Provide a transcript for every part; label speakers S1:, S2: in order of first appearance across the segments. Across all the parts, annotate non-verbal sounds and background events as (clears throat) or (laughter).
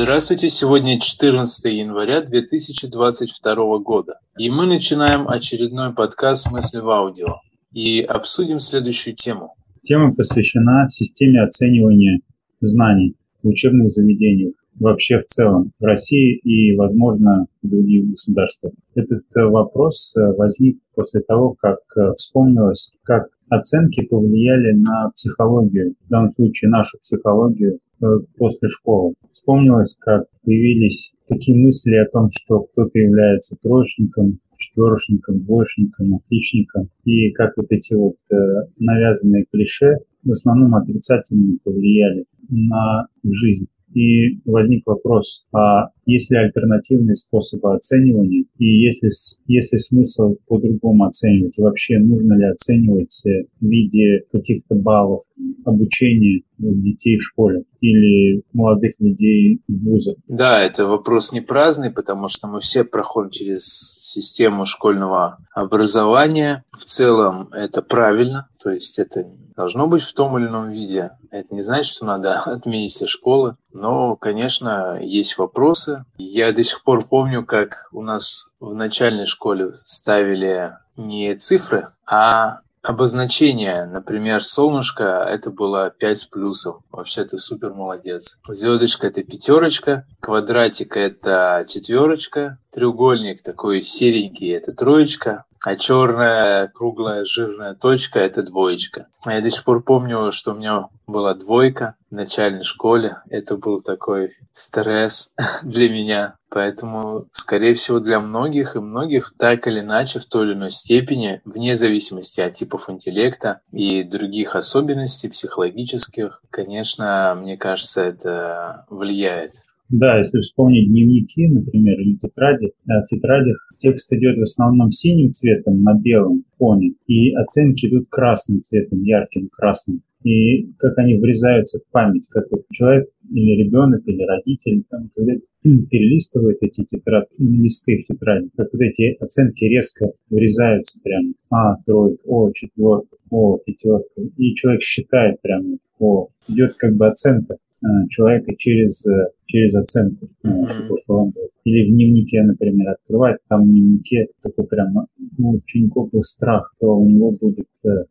S1: Здравствуйте, сегодня 14 января 2022 года, и мы начинаем очередной подкаст «Мысли в аудио» и обсудим следующую тему.
S2: Тема посвящена системе оценивания знаний в учебных заведениях вообще в целом в России и, возможно, в других государствах. Этот э, вопрос э, возник после того, как э, вспомнилось, как оценки повлияли на психологию, в данном случае нашу психологию после школы. Вспомнилось, как появились такие мысли о том, что кто-то является троечником, четверошником, двоечником, отличником, и как вот эти вот навязанные клише в основном отрицательно повлияли на жизнь. И возник вопрос, а есть ли альтернативные способы оценивания, и есть ли, есть ли смысл по-другому оценивать, и вообще нужно ли оценивать э, в виде каких-то баллов обучения детей в школе или молодых людей в вузах?
S1: Да, это вопрос не праздный, потому что мы все проходим через систему школьного образования. В целом это правильно, то есть это должно быть в том или ином виде. Это не значит, что надо (laughs) отменить все школы. Но, конечно, есть вопросы. Я до сих пор помню, как у нас в начальной школе ставили не цифры, а обозначение, например, солнышко, это было 5 с плюсом. Вообще ты супер молодец. Звездочка это пятерочка, квадратик это четверочка, треугольник такой серенький это троечка, а черная круглая жирная точка – это двоечка. Я до сих пор помню, что у меня была двойка в начальной школе. Это был такой стресс (laughs) для меня. Поэтому, скорее всего, для многих и многих так или иначе в той или иной степени, вне зависимости от типов интеллекта и других особенностей психологических, конечно, мне кажется, это влияет.
S2: Да, если вспомнить дневники, например, или тетради, э, в тетрадях текст идет в основном синим цветом на белом фоне, и оценки идут красным цветом, ярким красным. И как они врезаются в память, как человек или ребенок, или родитель, там, когда (clears throat) перелистывает эти тетради, листы в тетради, как вот эти оценки резко врезаются прямо. А, тройка, о, четверка, о, пятерка. И человек считает прямо, о, идет как бы оценка человека через э, через оценку. Mm-hmm. Или в дневнике, например, открывать, там в дневнике такой прям ну, учеников был страх, что у него будет э,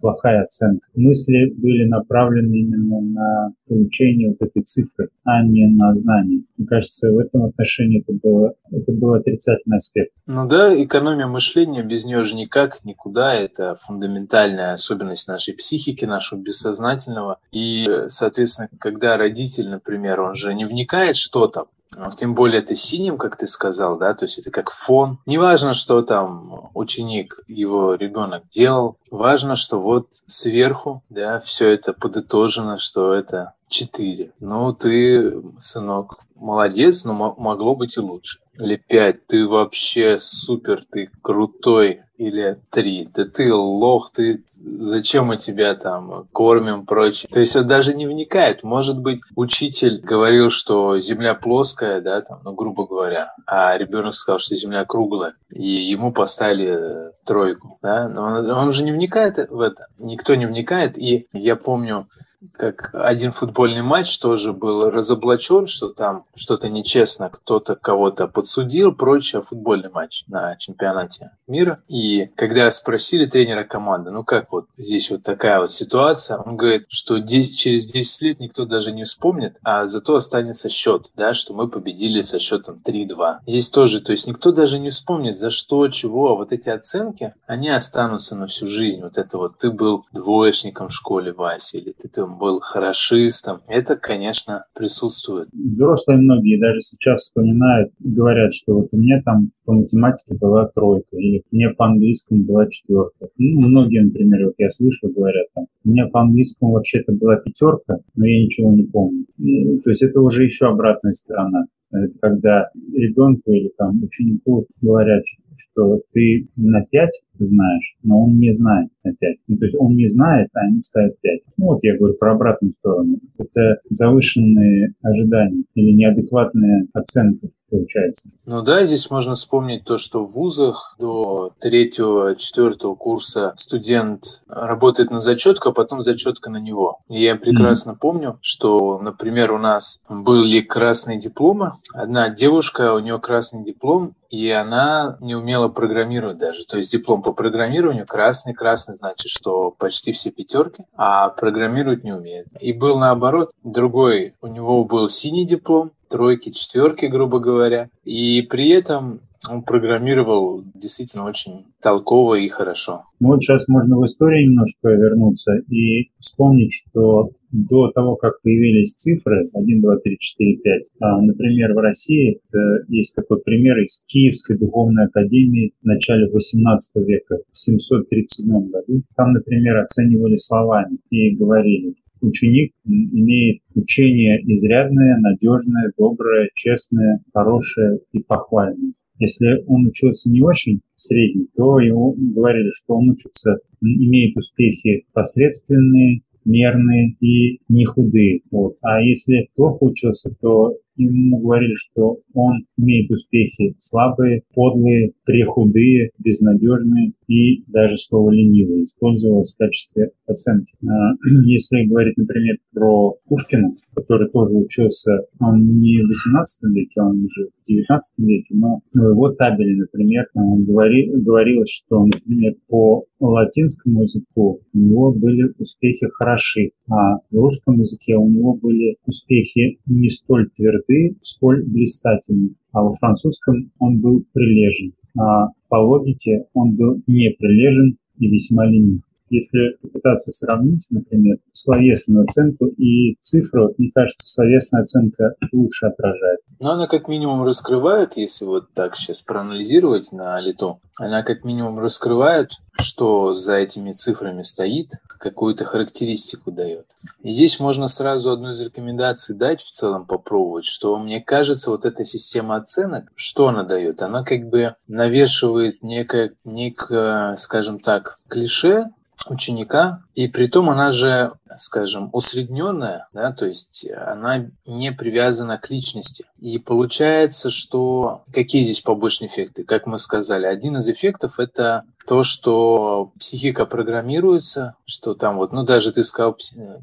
S2: плохая оценка. Мысли были направлены именно на получение вот этой цифры, а не на знание. Мне кажется, в этом отношении это было, это был отрицательный аспект.
S1: Ну да, экономия мышления, без нее же никак, никуда. Это фундаментальная особенность нашей психики, нашего бессознательного. И, соответственно, когда родитель, например, он же не вникает возникает что-то, тем более это синим, как ты сказал, да, то есть это как фон. Неважно, что там ученик, его ребенок делал, важно, что вот сверху, да, все это подытожено, что это 4. Ну, ты, сынок, молодец, но могло быть и лучше. Или 5, ты вообще супер, ты крутой. Или 3, да ты лох, ты зачем мы тебя там кормим, прочее. То есть он даже не вникает. Может быть, учитель говорил, что Земля плоская, да, там, ну, грубо говоря, а ребенок сказал, что Земля круглая, и ему поставили тройку, да, но он, он же не вникает в это. Никто не вникает, и я помню, как один футбольный матч тоже был разоблачен, что там что-то нечестно, кто-то кого-то подсудил, прочее, футбольный матч на чемпионате мира. И когда спросили тренера команды, ну как вот здесь вот такая вот ситуация, он говорит, что 10, через 10 лет никто даже не вспомнит, а зато останется счет, да, что мы победили со счетом 3-2. Здесь тоже, то есть никто даже не вспомнит, за что, чего, а вот эти оценки, они останутся на всю жизнь. Вот это вот ты был двоечником в школе, Вася, или ты был хорошистом. Это, конечно, присутствует.
S2: Взрослые многие даже сейчас вспоминают, говорят, что вот у меня там по математике была тройка, или меня по английскому была четверка. Ну, многие, например, вот я слышу, говорят, там, у меня по английскому вообще-то была пятерка, но я ничего не помню. То есть это уже еще обратная сторона. Это когда ребенку или там ученику говорят, что ты на 5 знаешь, но он не знает на 5. Ну, то есть он не знает, а ему ставят 5. Ну вот я говорю про обратную сторону. Это завышенные ожидания или неадекватная оценка. Получается.
S1: Ну да, здесь можно вспомнить то, что в вузах до третьего, четвертого курса студент работает на зачетку, а потом зачетка на него. И я прекрасно mm-hmm. помню, что, например, у нас были красные дипломы. Одна девушка, у нее красный диплом, и она не умела программировать даже. То есть диплом по программированию красный, красный значит, что почти все пятерки, а программировать не умеет. И был наоборот, другой, у него был синий диплом, тройки, четверки, грубо говоря, и при этом он программировал действительно очень толково и хорошо.
S2: Ну вот сейчас можно в историю немножко вернуться и вспомнить, что до того, как появились цифры 1, 2, 3, 4, 5, например, в России есть такой пример из Киевской духовной академии в начале 18 века, в 737 году. Там, например, оценивали словами и говорили, ученик имеет учение изрядное, надежное, доброе, честное, хорошее и похвальное. Если он учился не очень средний, то ему говорили, что он учится, имеет успехи посредственные, мерные и не худые. Вот. А если плохо учился, то ему говорили, что он имеет успехи слабые, подлые, прехудые, безнадежные и даже слово ленивый использовалось в качестве оценки. А, (clears throat) если говорить, например, про Пушкина, который тоже учился, он не в 18 веке, он уже в 19 веке, но в его табеле, например, а, говори, говорилось, что, например, по латинскому языку у него были успехи хороши, а в русском языке у него были успехи не столь тверды, сколь блистательны, а во французском он был прилежен, а по логике он был не прилежен и весьма ленив. Если попытаться сравнить, например, словесную оценку и цифру, мне кажется, словесная оценка лучше отражает.
S1: Но она как минимум раскрывает, если вот так сейчас проанализировать на лету, она как минимум раскрывает, что за этими цифрами стоит, какую-то характеристику дает. И здесь можно сразу одну из рекомендаций дать, в целом попробовать, что мне кажется, вот эта система оценок, что она дает? Она как бы навешивает некое, некое скажем так, клише ученика, и при том она же, скажем, усредненная, да, то есть она не привязана к личности. И получается, что какие здесь побочные эффекты? Как мы сказали, один из эффектов – это то, что психика программируется, что там вот, ну даже ты сказал,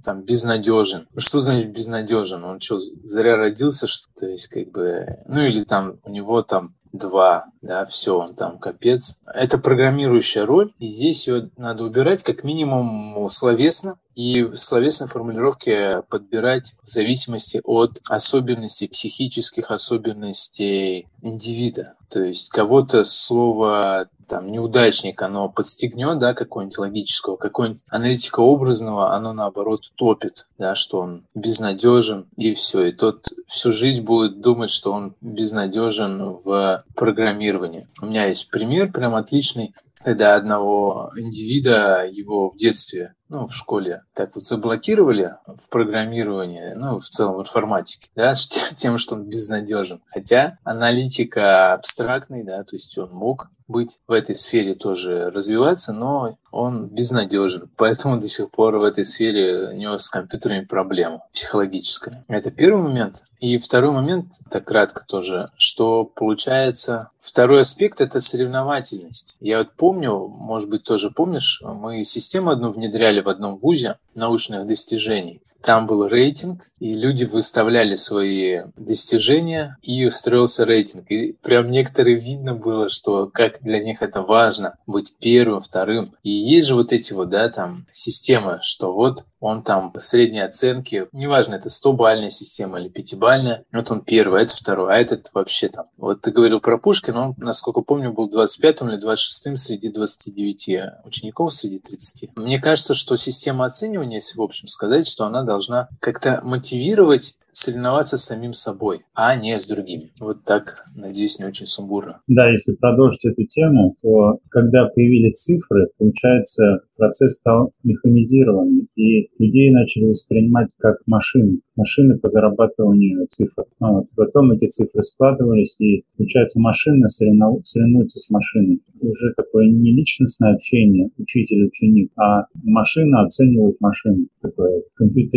S1: там безнадежен. Ну что значит безнадежен? Он что, зря родился, что то есть как бы, ну или там у него там два, да, все, там капец. Это программирующая роль, и здесь ее надо убирать как минимум словесно, и в словесной формулировке подбирать в зависимости от особенностей, психических особенностей индивида. То есть кого-то слово там неудачник, оно подстегнет, да, какого-нибудь логического, какого-нибудь аналитика образного, оно наоборот топит, да, что он безнадежен и все. И тот всю жизнь будет думать, что он безнадежен в программировании. У меня есть пример прям отличный когда одного индивида его в детстве, ну, в школе, так вот заблокировали в программировании, ну, в целом в информатике, да, (laughs) тем, что он безнадежен. Хотя аналитика абстрактный, да, то есть он мог быть в этой сфере тоже развиваться, но он безнадежен. Поэтому до сих пор в этой сфере у него с компьютерами проблема психологическая. Это первый момент. И второй момент, так кратко тоже, что получается... Второй аспект – это соревновательность. Я вот помню, может быть, тоже помнишь, мы систему одну внедряли в одном вузе научных достижений. Там был рейтинг, и люди выставляли свои достижения, и устроился рейтинг. И прям некоторые видно было, что как для них это важно быть первым, вторым. И есть же вот эти вот, да, там системы, что вот он там средние оценки, неважно, это 100-бальная система или 5-бальная, вот он первый, а это второй, а этот вообще там. Вот ты говорил про Пушкина, он, насколько помню, был 25-м или 26-м среди 29 учеников, среди 30. Мне кажется, что система оценивания, если в общем сказать, что она должна как-то мотивировать соревноваться с самим собой, а не с другими. Вот так, надеюсь, не очень сумбурно.
S2: Да, если продолжить эту тему, то когда появились цифры, получается, процесс стал механизированным, и людей начали воспринимать как машины, машины по зарабатыванию цифр. А вот. Потом эти цифры складывались, и, получается, машина соревнуется с машиной. уже такое не личностное общение учитель-ученик, а машина оценивает машину, такое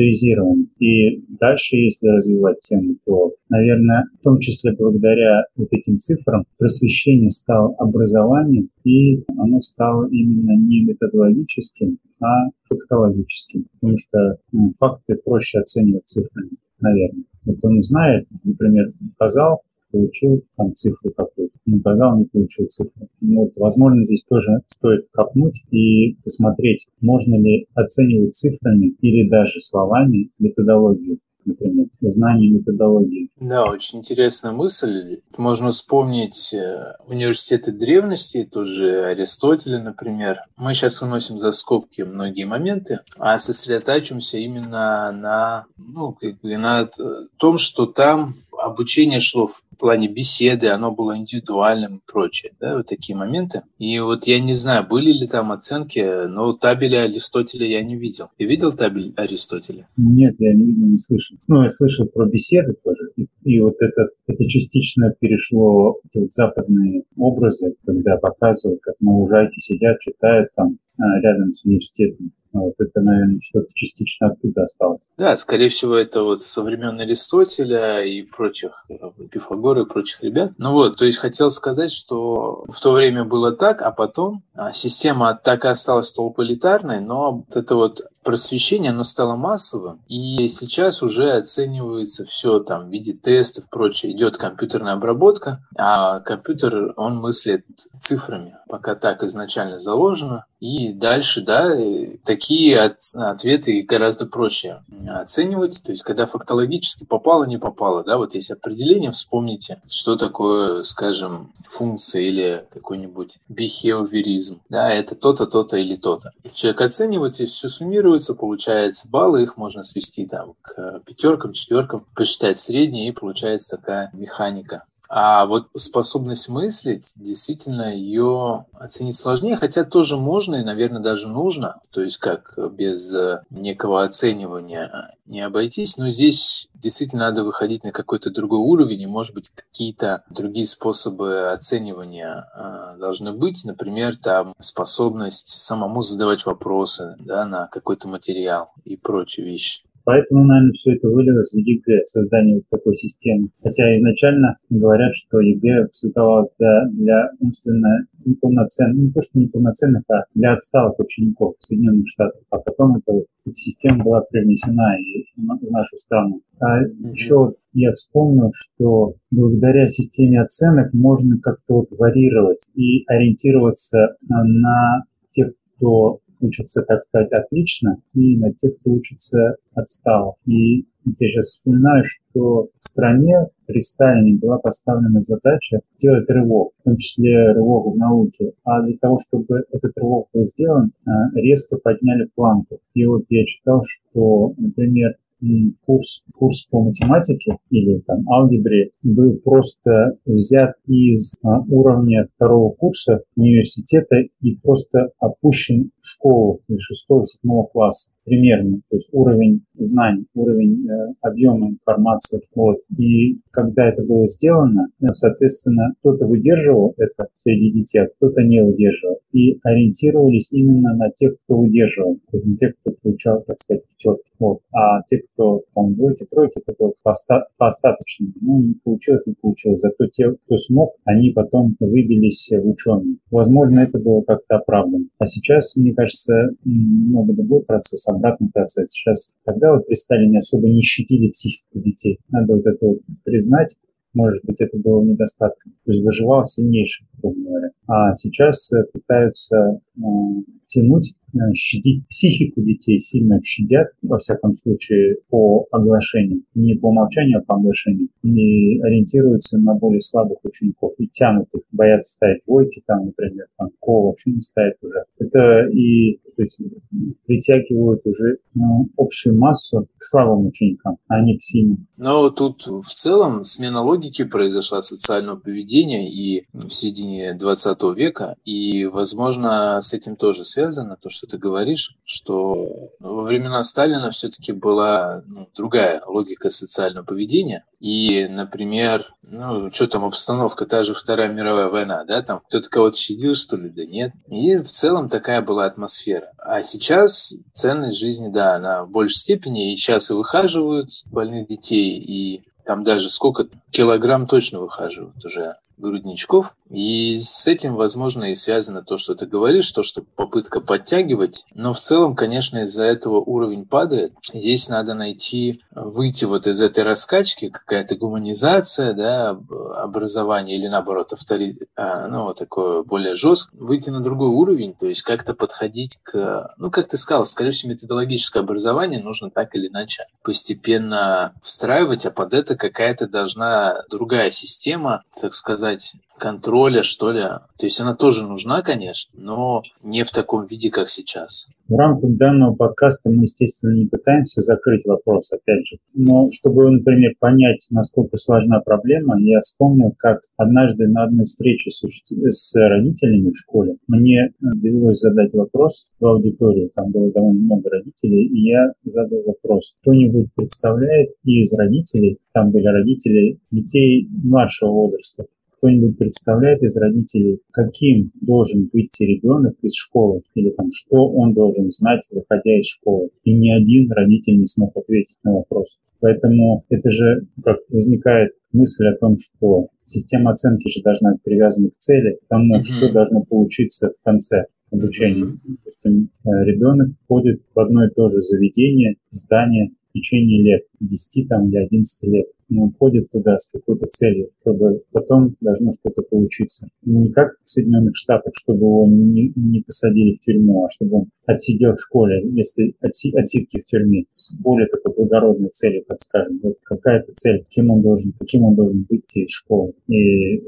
S2: компьютеризированное. И дальше, если развивать тему, то, наверное, в том числе благодаря вот этим цифрам просвещение стало образованием, и оно стало именно не методологическим, а фактологическим, потому что ну, факты проще оценивать цифрами, наверное. Вот он знает, например, показал, получил там цифру какую-то, не указал, не получил цифру. Ну, вот, возможно, здесь тоже стоит копнуть и посмотреть, можно ли оценивать цифрами или даже словами методологию например, знание методологии.
S1: Да, очень интересная мысль. Можно вспомнить э, университеты древности, тоже Аристотеля, например. Мы сейчас выносим за скобки многие моменты, а сосредотачиваемся именно на, ну, как бы на том, что там обучение шло в плане беседы, оно было индивидуальным и прочее, да, вот такие моменты. И вот я не знаю, были ли там оценки, но табеля Аристотеля я не видел. Ты видел табель Аристотеля?
S2: Нет, я не видел, не слышал. Ну, я слышал про беседы тоже. И, и вот это, это частично перешло в вот западные образы, когда показывают, как на лужайке сидят, читают там а, рядом с университетом вот это, наверное, что-то частично оттуда осталось.
S1: Да, скорее всего, это вот со времен Аристотеля и прочих, э, Пифагора и прочих ребят. Ну вот, то есть хотел сказать, что в то время было так, а потом а, система так и осталась толполитарной, но вот это вот просвещение, оно стало массовым, и сейчас уже оценивается все там в виде тестов, прочее. Идет компьютерная обработка, а компьютер, он мыслит цифрами, пока так изначально заложено. И дальше, да, такие от, ответы гораздо проще оценивать. То есть, когда фактологически попало, не попало, да, вот есть определение, вспомните, что такое, скажем, функция или какой-нибудь behaviorism. Да, это то-то, то-то или то-то. Человек оценивает, и все суммируется, получается баллы, их можно свести там к пятеркам, четверкам, посчитать средние, и получается такая механика а вот способность мыслить, действительно, ее оценить сложнее, хотя тоже можно и, наверное, даже нужно. То есть как без э, некого оценивания не обойтись. Но здесь действительно надо выходить на какой-то другой уровень, и, может быть, какие-то другие способы оценивания э, должны быть. Например, там способность самому задавать вопросы да, на какой-то материал и прочие вещи.
S2: Поэтому, наверное, все это вылилось в ЕГЭ, в создании вот такой системы. Хотя изначально говорят, что ЕГЭ создавалось для, для умственно неполноценных, не то что неполноценных, а для отсталых учеников Соединенных Штатах. А потом эта, эта система была привнесена и в нашу страну. А еще я вспомнил, что благодаря системе оценок можно как-то вот варьировать и ориентироваться на тех, кто учатся, так сказать, отлично, и на тех, кто учится отстал. И я сейчас вспоминаю, что в стране при Сталине была поставлена задача сделать рывок, в том числе рывок в науке. А для того, чтобы этот рывок был сделан, э, резко подняли планку. И вот я читал, что, например, курс, курс по математике или там алгебре был просто взят из а, уровня второго курса университета и просто опущен в школу или шестого-седьмого класса примерно, то есть уровень знаний, уровень э, объема информации. Вот. И когда это было сделано, э, соответственно, кто-то выдерживал это среди детей, а кто-то не выдерживал. И ориентировались именно на тех, кто выдерживал, то есть на тех, кто получал, так сказать, пятерки. Вот. А те, кто там двойки, тройки, это вот по, по остаточному. Ну, не получилось, не получилось. Зато те, кто смог, они потом выбились в ученые. Возможно, это было как-то оправдано. А сейчас, мне кажется, много другой процесс, обратный процесс. Сейчас тогда вот при Сталине особо не щадили психику детей. Надо вот это вот признать. Может быть, это было недостатком. То есть выживал сильнейший, грубо говоря. А сейчас пытаются э, тянуть щадить психику детей, сильно щадят, во всяком случае, по оглашению. Не по умолчанию, а по оглашению. И ориентируются на более слабых учеников и тянут их, боятся ставить двойки, там, например, там, ко вообще не ставят уже. Это и то есть, притягивают уже ну, общую массу к слабым ученикам, а не к сильным.
S1: Но тут в целом смена логики произошла социального поведения и в середине 20 века, и, возможно, с этим тоже связано то, что что ты говоришь, что во времена Сталина все-таки была ну, другая логика социального поведения, И, например, ну, что там, обстановка, та же Вторая мировая война, да, там кто-то кого-то щадил, что ли, да нет. И в целом такая была атмосфера. А сейчас ценность жизни, да, она в большей степени, и сейчас и выхаживают больных детей, и там даже сколько килограмм точно выхаживают уже грудничков. И с этим, возможно, и связано то, что ты говоришь, то, что попытка подтягивать. Но в целом, конечно, из-за этого уровень падает. Здесь надо найти, выйти вот из этой раскачки, какая-то гуманизация, да, образование или наоборот, автори... а, ну, вот такое более жесткое, выйти на другой уровень, то есть как-то подходить к, ну, как ты сказал, скорее всего, методологическое образование нужно так или иначе постепенно встраивать, а под это какая-то должна другая система, так сказать, контроля, что ли. То есть она тоже нужна, конечно, но не в таком виде, как сейчас.
S2: В рамках данного подкаста мы, естественно, не пытаемся закрыть вопрос, опять же. Но чтобы, например, понять, насколько сложна проблема, я вспомнил, как однажды на одной встрече с, с родителями в школе мне довелось задать вопрос в аудиторию, там было довольно много родителей, и я задал вопрос, кто-нибудь представляет из родителей, там были родители детей младшего возраста, кто-нибудь представляет из родителей, каким должен быть ребенок из школы, или там, что он должен знать, выходя из школы. И ни один родитель не смог ответить на вопрос. Поэтому это же как возникает мысль о том, что система оценки же должна быть привязана к цели, к тому, mm-hmm. что должно получиться в конце обучения. Mm-hmm. Допустим, э, ребенок ходит в одно и то же заведение, здание в течение лет, 10 там, или 11 лет он ходит туда с какой-то целью, чтобы потом должно что-то получиться. Не как в Соединенных Штатах, чтобы его не, не посадили в тюрьму, а чтобы он отсидел в школе, если отси, отсидки в тюрьме. Более такой благородной цели, так скажем. Вот какая-то цель, кем он должен, каким он должен выйти из школы. И,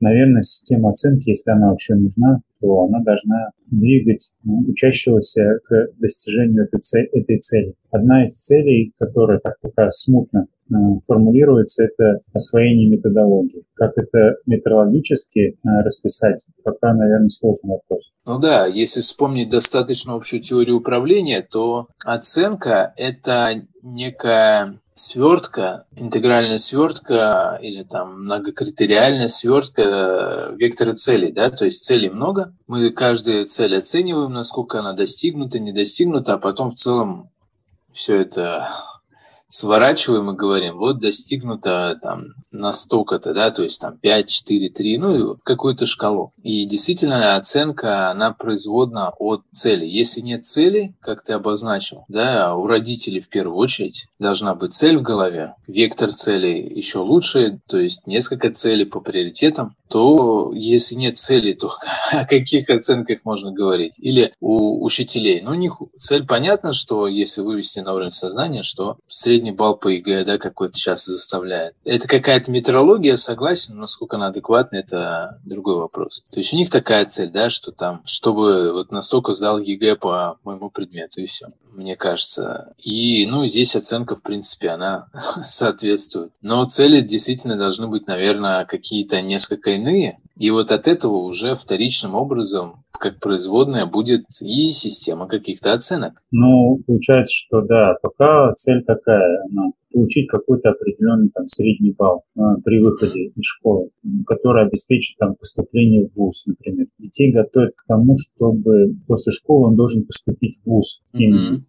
S2: наверное, система оценки, если она вообще нужна, то она должна двигать ну, учащегося к достижению этой, цели. Одна из целей, которая так пока смутно Э, формулируется это освоение методологии. Как это методологически э, расписать, пока, наверное, сложный вопрос.
S1: Ну да, если вспомнить достаточно общую теорию управления, то оценка – это некая свертка, интегральная свертка или там многокритериальная свертка э, вектора целей, да, то есть целей много, мы каждую цель оцениваем, насколько она достигнута, не достигнута, а потом в целом все это сворачиваем и говорим, вот достигнуто там настолько-то, да, то есть там 5, 4, 3, ну, какую-то шкалу. И действительно оценка, она производна от цели. Если нет цели, как ты обозначил, да, у родителей в первую очередь должна быть цель в голове, вектор цели еще лучше, то есть несколько целей по приоритетам, то если нет цели, то (laughs) о каких оценках можно говорить? Или у учителей? Ну, у них цель понятна, что если вывести на уровень сознания, что средний балл по ЕГЭ, да, какой-то сейчас заставляет. Это какая-то метрология, согласен, но насколько она адекватна, это другой вопрос. То есть у них такая цель, да, что там, чтобы вот настолько сдал ЕГЭ по моему предмету, и все мне кажется. И, ну, здесь оценка, в принципе, она (laughs) соответствует. Но цели действительно должны быть, наверное, какие-то несколько иные. И вот от этого уже вторичным образом как производная будет и система каких-то оценок.
S2: Ну, получается, что да, пока цель такая, она получить какой-то определенный там средний балл э, при выходе из школы, который обеспечит там поступление в ВУЗ, например. Детей готовят к тому, чтобы после школы он должен поступить в ВУЗ. Именно, mm-hmm.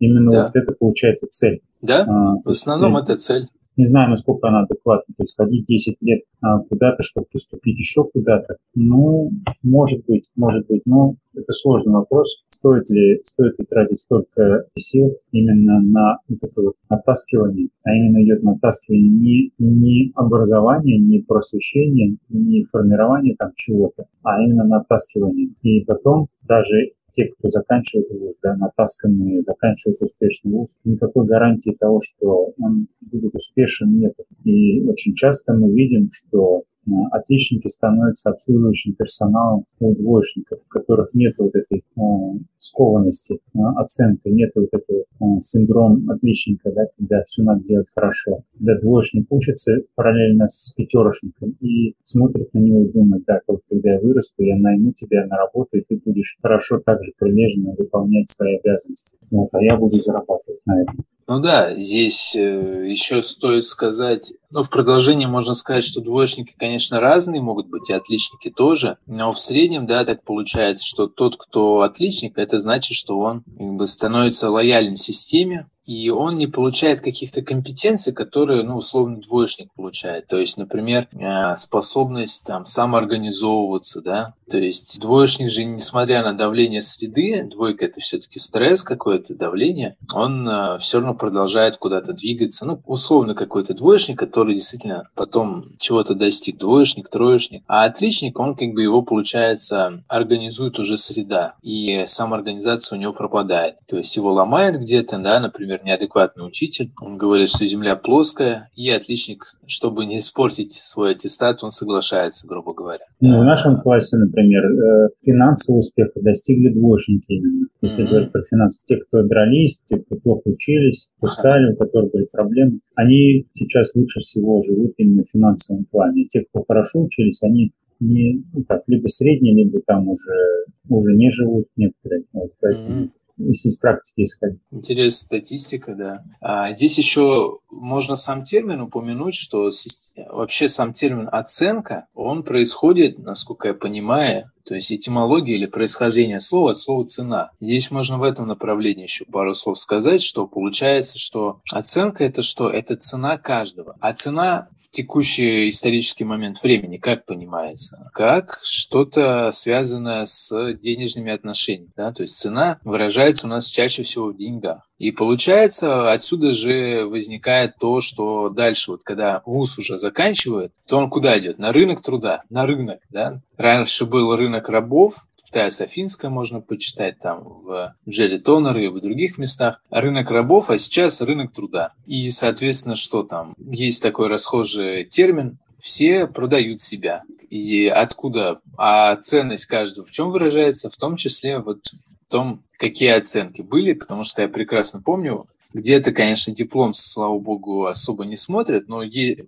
S2: именно да. вот это получается цель.
S1: Да, а, в основном это цель.
S2: Не знаю, насколько она адекватна. То есть ходить 10 лет а, куда-то, чтобы поступить еще куда-то. Ну, может быть, может быть. Но это сложный вопрос. Стоит ли, стоит ли тратить столько сил именно на вот это вот натаскивание, а именно идет натаскивание не, не образование, не просвещение, не формирование там чего-то, а именно натаскивание. И потом даже те, кто заканчивает вуз, да, натасканные, заканчивают успешный вуз, никакой гарантии того, что он будет успешен, нет. И очень часто мы видим, что отличники становятся обслуживающим персоналом у двоечников, у которых нет вот этой э, скованности э, оценки, нет вот этого э, синдром отличника, да, когда все надо делать хорошо. Когда двоечник учится параллельно с пятерошником и смотрит на него и думает, так, вот когда я вырасту, я найму тебя на работу, и ты будешь хорошо так же прилежно выполнять свои обязанности. Вот, а я буду зарабатывать на этом.
S1: Ну да, здесь э, еще стоит сказать, ну, в продолжение можно сказать, что двоечники, конечно, разные могут быть, и отличники тоже, но в среднем, да, так получается, что тот, кто отличник, это значит, что он как бы становится лояльным системе, и он не получает каких-то компетенций, которые, ну, условно, двоечник получает. То есть, например, э, способность там самоорганизовываться, да, то есть двоечник же, несмотря на давление среды, двойка это все-таки стресс какое-то, давление, он э, все равно продолжает куда-то двигаться. Ну, условно какой-то двоечник, который действительно потом чего-то достиг, двоечник, троечник. А отличник, он как бы его, получается, организует уже среда, и самоорганизация у него пропадает. То есть его ломает где-то, да, например, неадекватный учитель. Он говорит, что Земля плоская, и отличник, чтобы не испортить свой аттестат, он соглашается, грубо говоря.
S2: Ну, в нашем классе, например, э, финансовый успех достигли двоечники именно. Если mm-hmm. говорить про финансы, те, кто дрались, те, кто плохо учились, пускали, у которых были проблемы, они сейчас лучше всего живут именно в финансовом плане. Те, кто хорошо учились, они не, ну, так, либо средние, либо там уже, уже не живут некоторые. Вот, поэтому mm-hmm если из практики исходить.
S1: Интересная статистика, да. А здесь еще можно сам термин упомянуть, что вообще сам термин оценка, он происходит, насколько я понимаю, то есть этимология или происхождение слова от слова «цена». Здесь можно в этом направлении еще пару слов сказать, что получается, что оценка – это что? Это цена каждого. А цена в текущий исторический момент времени как понимается? Как что-то связанное с денежными отношениями. Да? То есть цена выражается у нас чаще всего в деньгах. И получается, отсюда же возникает то, что дальше, вот когда вуз уже заканчивает, то он куда идет? На рынок труда, на рынок, да? Раньше был рынок рабов, Тая Софинская можно почитать, там в Джерри Тоннер и в других местах. Рынок рабов, а сейчас рынок труда. И, соответственно, что там? Есть такой расхожий термин все продают себя. И откуда? А ценность каждого в чем выражается? В том числе вот в том, какие оценки были, потому что я прекрасно помню, где-то, конечно, диплом, слава богу, особо не смотрят, но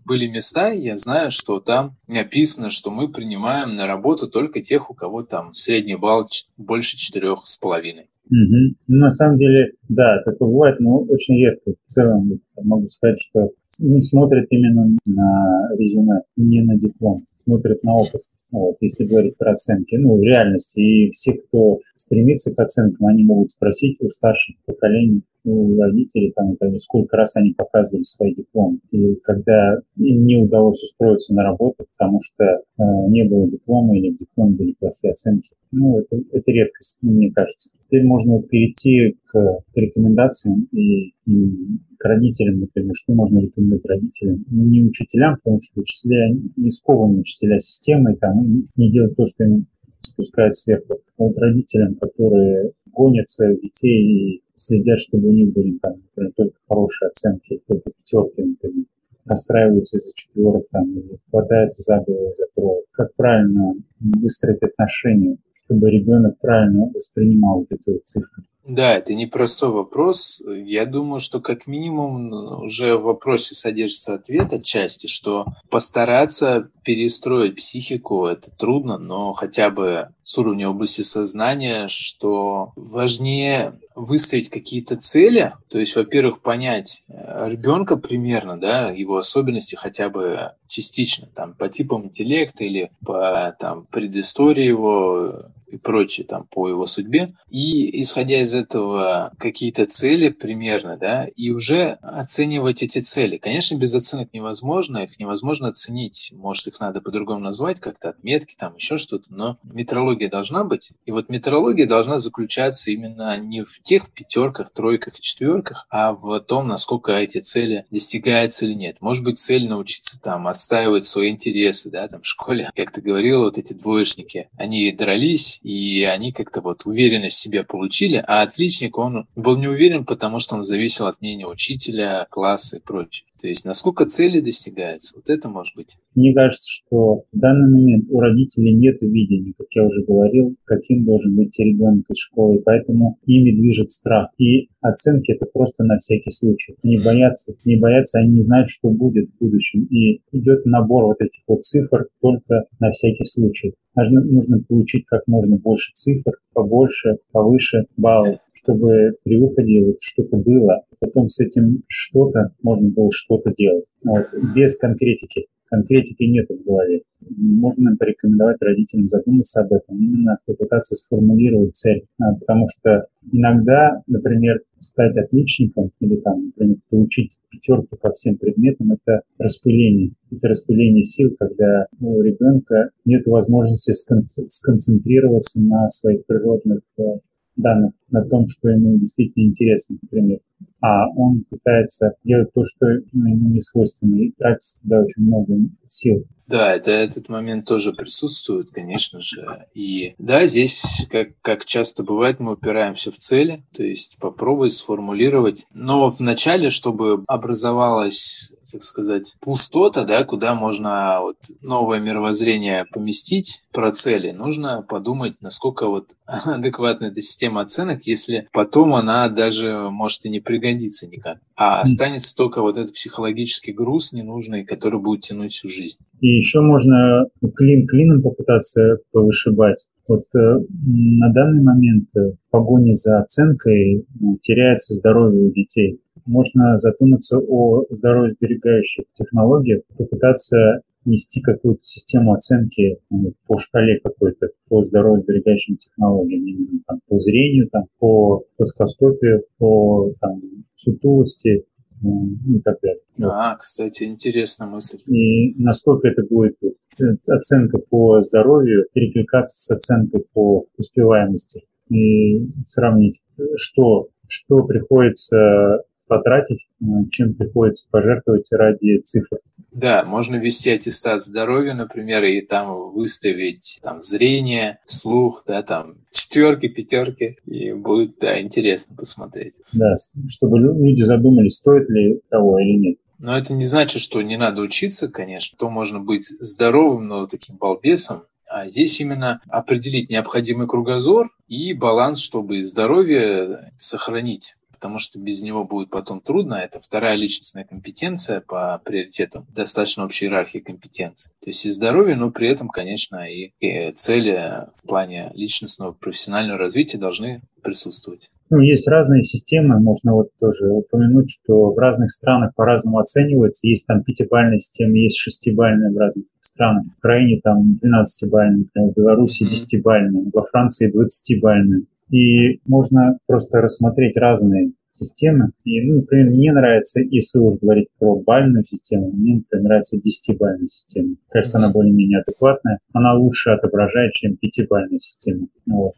S1: были места, я знаю, что там написано, что мы принимаем на работу только тех, у кого там средний балл больше четырех с половиной.
S2: Угу. Ну, на самом деле, да, такое бывает, но очень редко. В целом могу сказать, что ну, смотрят именно на резюме, не на диплом, смотрят на опыт. Вот, если говорить про оценки, ну, в реальности. И все, кто стремится к оценкам, они могут спросить у старших поколений, у родителей, там, это, сколько раз они показывали свои дипломы. И когда им не удалось устроиться на работу, потому что э, не было диплома или в дипломе были плохие оценки, ну, это, это редкость, мне кажется. Теперь можно перейти к, к рекомендациям и, и к родителям, например, что можно рекомендовать родителям. Ну, не учителям, потому что учителя не скованы учителя системой, там, не делают то, что им спускают сверху. А вот родителям, которые гонят своих детей и следят, чтобы у них были там, например, только хорошие оценки, только пятерки, например, расстраиваются из-за четверок там, или хватаются за голову, за трое. Как правильно выстроить отношения чтобы ребенок правильно воспринимал вот эти цифры?
S1: Да, это непростой вопрос. Я думаю, что как минимум уже в вопросе содержится ответ отчасти, что постараться перестроить психику это трудно, но хотя бы с уровня области сознания, что важнее выставить какие-то цели, то есть, во-первых, понять э, ребенка примерно, да, его особенности хотя бы частично, там, по типам интеллекта или по там, предыстории его и прочее там по его судьбе. И исходя из этого какие-то цели примерно, да, и уже оценивать эти цели. Конечно, без оценок невозможно, их невозможно оценить. Может, их надо по-другому назвать, как-то отметки, там еще что-то, но метрология должна быть. И вот метрология должна заключаться именно не в тех пятерках, тройках четверках, а в том, насколько эти цели достигаются или нет. Может быть, цель научиться там отстаивать свои интересы, да, там в школе, как ты говорил, вот эти двоечники, они дрались, и они как-то вот уверенность в себе получили, а отличник, он был не уверен, потому что он зависел от мнения учителя, класса и прочее. То есть насколько цели достигаются, вот это может быть.
S2: Мне кажется, что в данный момент у родителей нет видения, как я уже говорил, каким должен быть ребенок из школы, поэтому ими движет страх. И оценки это просто на всякий случай. Не боятся, не боятся, они не знают, что будет в будущем. И идет набор вот этих вот цифр только на всякий случай. Нужно, нужно получить как можно больше цифр, побольше, повыше баллов, чтобы при выходе вот что-то было, потом с этим что-то можно было что-то делать. Вот, без конкретики конкретики нет в голове. Можно порекомендовать родителям задуматься об этом, именно попытаться сформулировать цель. А, потому что иногда, например, стать отличником или там, например, получить пятерку по всем предметам – это распыление. Это распыление сил, когда у ребенка нет возможности сконцентрироваться на своих природных э, данных, на том, что ему действительно интересно, например а он пытается делать то, что ему не свойственно, и тратит туда очень много сил.
S1: Да, это, этот момент тоже присутствует, конечно же. И да, здесь, как, как часто бывает, мы упираемся в цели, то есть попробовать сформулировать. Но вначале, чтобы образовалась так сказать, пустота, да, куда можно вот новое мировоззрение поместить про цели, нужно подумать, насколько вот (laughs) адекватна эта система оценок, если потом она даже может и не пригодиться никак. А останется только вот этот психологический груз ненужный, который будет тянуть всю жизнь.
S2: И еще можно клин клином попытаться повышибать. Вот э, на данный момент э, в погоне за оценкой э, теряется здоровье у детей можно задуматься о здоровьесберегающих технологиях, попытаться нести какую-то систему оценки ну, по шкале какой-то, по здоровьесберегающим технологиям, именно там, по зрению, там, по плоскостопию, по там, сутулости, ну, и так далее.
S1: А, кстати, интересная мысль.
S2: И насколько это будет э, оценка по здоровью перекликаться с оценкой по успеваемости и сравнить, что, что приходится потратить, э, чем приходится пожертвовать ради цифр.
S1: Да, можно ввести аттестат здоровья, например, и там выставить там зрение, слух, да, там четверки, пятерки, и будет, да, интересно посмотреть.
S2: Да, чтобы люди задумались, стоит ли того или нет.
S1: Но это не значит, что не надо учиться, конечно, то можно быть здоровым, но таким балбесом, а здесь именно определить необходимый кругозор и баланс, чтобы здоровье сохранить потому что без него будет потом трудно. Это вторая личностная компетенция по приоритетам, достаточно общей иерархии компетенций. То есть и здоровье, но при этом, конечно, и цели в плане личностного профессионального развития должны присутствовать.
S2: Ну, есть разные системы, можно вот тоже упомянуть, что в разных странах по-разному оценивается. Есть там пятибальная система, есть шестибальная в разных странах. В Украине там 12-бальная, в Беларуси 10-бальная, во Франции 20-бальная. И можно просто рассмотреть разные системы. И, ну, например, мне нравится, если уж говорить про бальную систему, мне, например, нравится десятибальная система. Кажется, она более-менее адекватная. Она лучше отображает, чем пятибальная система. Вот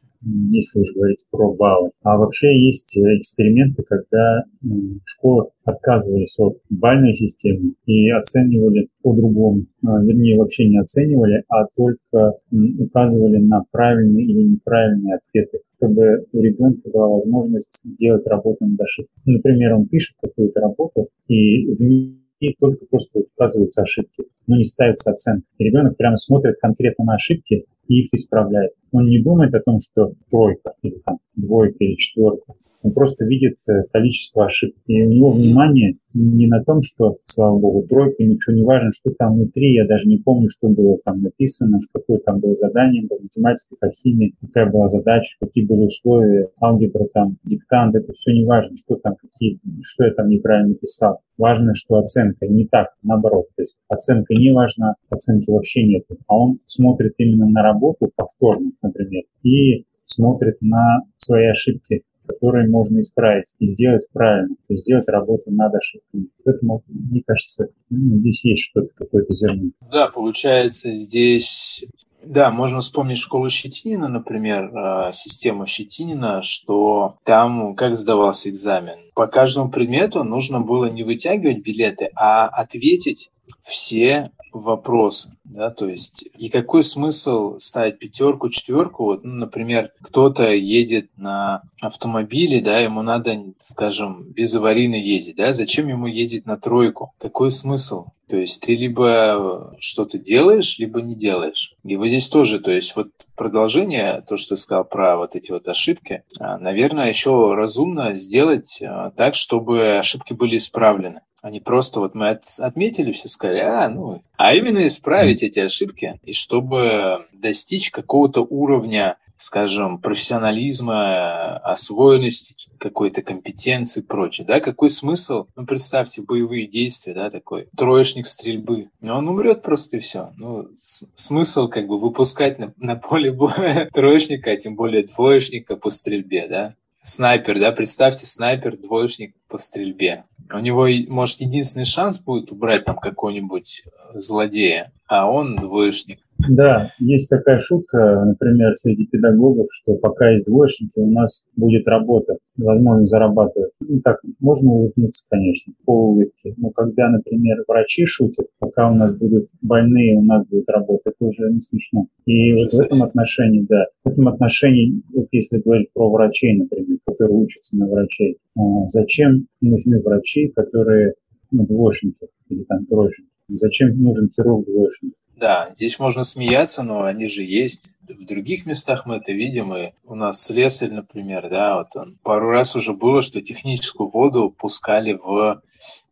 S2: если уж говорить про баллы. А вообще есть эксперименты, когда в школах отказывались от бальной системы и оценивали по-другому. А, вернее, вообще не оценивали, а только указывали на правильные или неправильные ответы чтобы у ребенка была возможность делать работу над ошибкой. Например, он пишет какую-то работу, и в ней только просто указываются ошибки, но не ставится оценка. И ребенок прямо смотрит конкретно на ошибки и их исправляет. Он не думает о том, что тройка или там двойка или четверка. Он просто видит э, количество ошибок. И у него внимание не на том, что, слава богу, тройка, ничего не важно, что там внутри, я даже не помню, что было там написано, какое там было задание, по математике, по химии, какая была задача, какие были условия, алгебра там, диктант, это все не важно, что там, какие, что я там неправильно писал. Важно, что оценка не так, наоборот. То есть оценка не важна, оценки вообще нет. А он смотрит именно на работу повторно, например, и смотрит на свои ошибки которые можно исправить и сделать правильно, то есть сделать работу над ошибками. Поэтому, мне кажется, ну, здесь есть что-то, какое-то зерно.
S1: Да, получается, здесь да, можно вспомнить школу Щетинина, например, э, систему Щетинина, что там как сдавался экзамен. По каждому предмету нужно было не вытягивать билеты, а ответить все вопросы, да, то есть и какой смысл ставить пятерку, четверку, вот, ну, например, кто-то едет на автомобиле, да, ему надо, скажем, безаварийно ездить, да, зачем ему ездить на тройку, какой смысл? То есть ты либо что-то делаешь, либо не делаешь. И вот здесь тоже, то есть вот продолжение, то, что ты сказал про вот эти вот ошибки, а, наверное, еще разумно сделать а, так, чтобы ошибки были исправлены. Они просто вот мы отметили, все сказали, а, ну, а именно исправить эти ошибки, и чтобы достичь какого-то уровня скажем, профессионализма, освоенности какой-то компетенции и прочее, да, какой смысл, ну, представьте, боевые действия, да, такой троечник стрельбы, но он умрет просто и все. Ну, смысл как бы выпускать на, на поле боя (laughs) троечника, а тем более двоечника по стрельбе, да, снайпер, да, представьте, снайпер, двоечник по стрельбе. У него, может, единственный шанс будет убрать там какого-нибудь злодея, а он двоечник.
S2: Да, есть такая шутка, например, среди педагогов, что пока есть двоечники, у нас будет работа, возможно зарабатывать. Ну, так, можно улыбнуться, конечно, по улыбке. Но когда, например, врачи шутят, пока у нас будут больные, у нас будет работа, это уже не смешно. И вот в этом отношении, да, в этом отношении, вот если говорить про врачей, например, которые учатся на врачей, а, зачем нужны врачи, которые ну, двоечники или там троечники? Зачем нужен хирург двоечник?
S1: Да, здесь можно смеяться, но они же есть. В других местах мы это видим, и у нас слесарь, например, да, вот он пару раз уже было, что техническую воду пускали в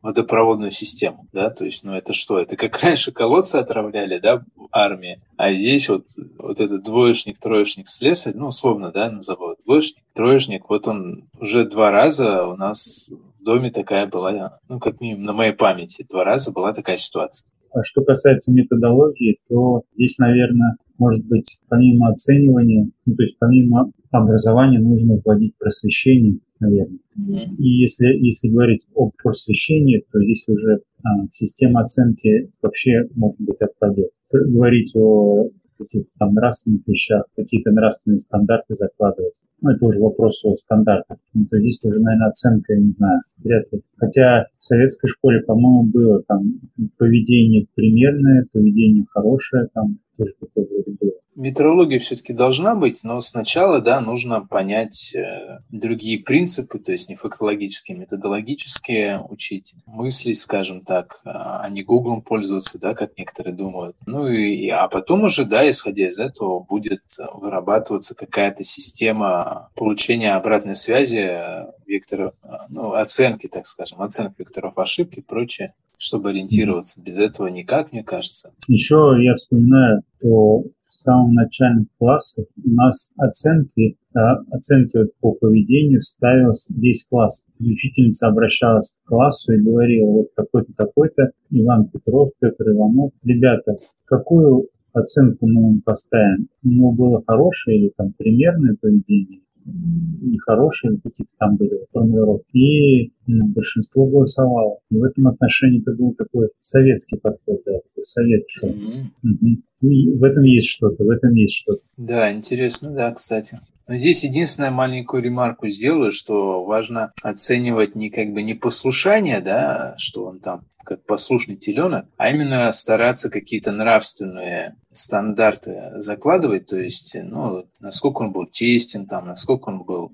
S1: водопроводную систему, да, то есть, ну это что, это как (laughs) раньше колодцы отравляли, да, армии, а здесь вот, вот этот двоечник, троечник, слесарь, ну, условно, да, назову, двоечник, троечник, вот он уже два раза у нас в доме такая была, ну, как минимум на моей памяти, два раза была такая ситуация.
S2: А что касается методологии, то здесь, наверное, может быть, помимо оценивания, ну, то есть помимо образования нужно вводить просвещение, наверное. Mm-hmm. И если, если говорить об просвещении, то здесь уже а, система оценки вообще, может быть, отпадет. Говорить о каких-то там нравственных вещах, какие-то нравственные стандарты закладывать. Ну, это уже вопрос о стандартах. Ну, то здесь уже, наверное, оценка, не знаю, вряд ли. Хотя в советской школе, по-моему, было там поведение примерное, поведение хорошее, там тоже такое вроде было.
S1: Метрология все-таки должна быть, но сначала, да, нужно понять э, другие принципы, то есть не фактологические, методологические учить, мыслить, скажем так, а не Гуглом пользоваться, да, как некоторые думают. Ну и, а потом уже, да, исходя из этого, будет вырабатываться какая-то система получения обратной связи, вектора, ну, оценки, так скажем, оценки векторов ошибки и прочее чтобы ориентироваться. Без этого никак, мне кажется.
S2: Еще я вспоминаю, что самом начальных классах у нас оценки, да, оценки вот по поведению ставилась весь класс. Учительница обращалась к классу и говорила, вот такой-то, такой-то, Иван Петров, Петр Иванов. Ребята, какую оценку мы вам поставим? У него было хорошее или там примерное поведение? нехорошие какие-то там были формулировки, и ну, большинство голосовало. И в этом отношении это был такой советский подход, да, такой совет. Что mm-hmm. угу. В этом есть что-то, в этом есть что-то.
S1: Да, интересно, да, кстати. Но здесь единственное маленькую ремарку сделаю, что важно оценивать не как бы не послушание, да, что он там как послушный теленок, а именно стараться какие-то нравственные стандарты закладывать, то есть, ну, насколько он был честен, там, насколько он был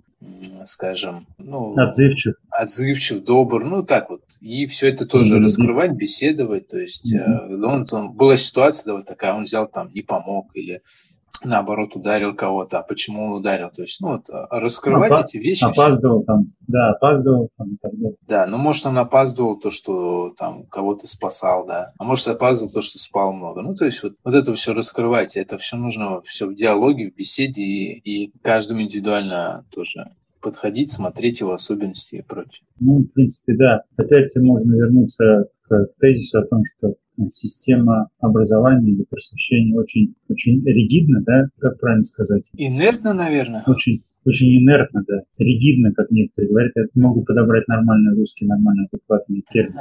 S1: скажем, ну,
S2: отзывчив.
S1: отзывчив, добр, ну так вот. И все это тоже mm-hmm. раскрывать, беседовать. То есть mm-hmm. он, он, была ситуация да, вот такая, он взял там, не помог, или наоборот, ударил кого-то, а почему он ударил. То есть, ну, вот, а, раскрывать Опа- эти вещи.
S2: Опаздывал все. там, да, опаздывал там.
S1: Да, ну, может, он опаздывал то, что там кого-то спасал, да, а может, опаздывал то, что спал много. Ну, то есть, вот, вот это все раскрывать, это все нужно все в диалоге, в беседе, и, и каждому индивидуально тоже подходить, смотреть его особенности и прочее.
S2: Ну, в принципе, да. Опять можно вернуться к тезису о том, что система образования или просвещения очень, очень ригидна, да, как правильно сказать?
S1: Инертно, наверное.
S2: Очень, очень инертно, да, ригидно, как некоторые говорят. Я могу подобрать нормальный русский, нормально адекватный термин.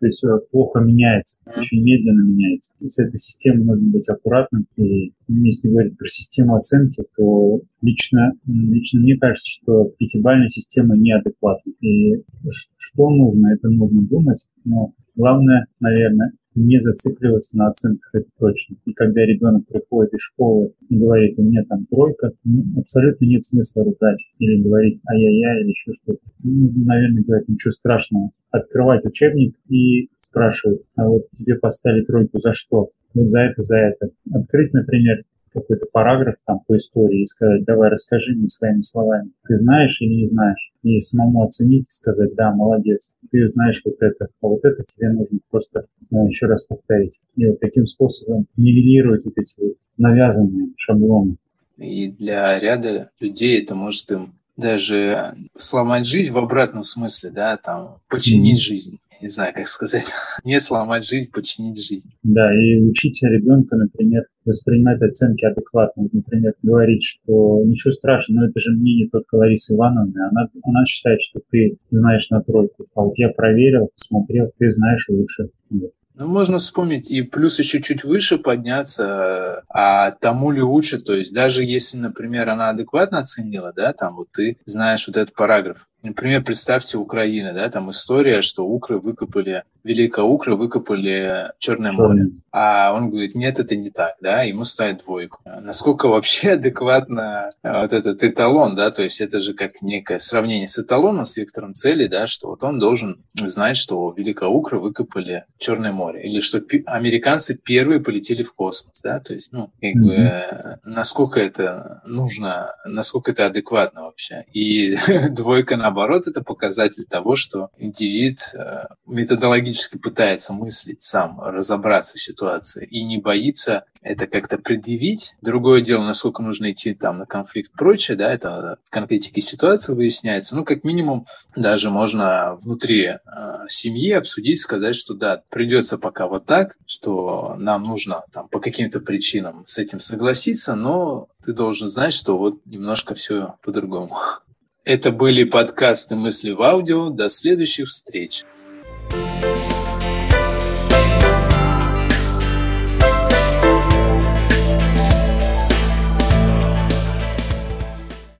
S2: То есть э, плохо меняется, очень медленно меняется. С этой системой нужно быть аккуратным. И если говорить про систему оценки, то лично, лично мне кажется, что пятибалльная система неадекватна. И что нужно, это нужно думать. Но главное, наверное, не зацикливаться на оценках, это точно. И когда ребенок приходит из школы и говорит, у меня там тройка, ну, абсолютно нет смысла ругать или говорить ай-яй-яй или еще что-то. Ну, наверное, говорить, ничего страшного. Открывать учебник и спрашивать, а вот тебе поставили тройку за что? Вот за это, за это. Открыть, например, какой-то параграф там по истории и сказать, давай расскажи мне своими словами, ты знаешь или не знаешь, и самому оценить и сказать, да, молодец, ты знаешь вот это, а вот это тебе нужно просто ну, еще раз повторить. И вот таким способом нивелировать вот эти вот навязанные шаблоны.
S1: И для ряда людей это может им даже сломать жизнь в обратном смысле, да, там, починить mm-hmm. жизнь не знаю, как сказать, (laughs) не сломать жизнь, починить жизнь.
S2: Да, и учить ребенка, например, воспринимать оценки адекватно. Например, говорить, что ничего страшного, но это же мнение только Ларисы Ивановны. Она, она считает, что ты знаешь на тройку. А вот я проверил, посмотрел, ты знаешь лучше.
S1: Ну, можно вспомнить и плюс еще чуть выше подняться, а тому ли лучше, то есть даже если, например, она адекватно оценила, да, там вот ты знаешь вот этот параграф, Например, представьте Украина, да, там история, что укры выкопали, Великоукры выкопали Черное море. А он говорит, нет, это не так, да, ему ставят двойку. Насколько вообще (laughs) адекватно э, вот этот эталон, да, то есть это же как некое сравнение с эталоном, с вектором цели, да, что вот он должен знать, что Великоукры выкопали Черное море, или что американцы первые полетели в космос, да, то есть, ну, как mm-hmm. насколько это нужно, насколько это адекватно вообще. И (laughs) двойка на наоборот, это показатель того, что индивид э, методологически пытается мыслить сам, разобраться в ситуации и не боится это как-то предъявить. Другое дело, насколько нужно идти там на конфликт и прочее, да, это в конкретике ситуации выясняется. Ну, как минимум, даже можно внутри э, семьи обсудить, сказать, что да, придется пока вот так, что нам нужно там по каким-то причинам с этим согласиться, но ты должен знать, что вот немножко все по-другому. Это были подкасты «Мысли в аудио». До следующих встреч.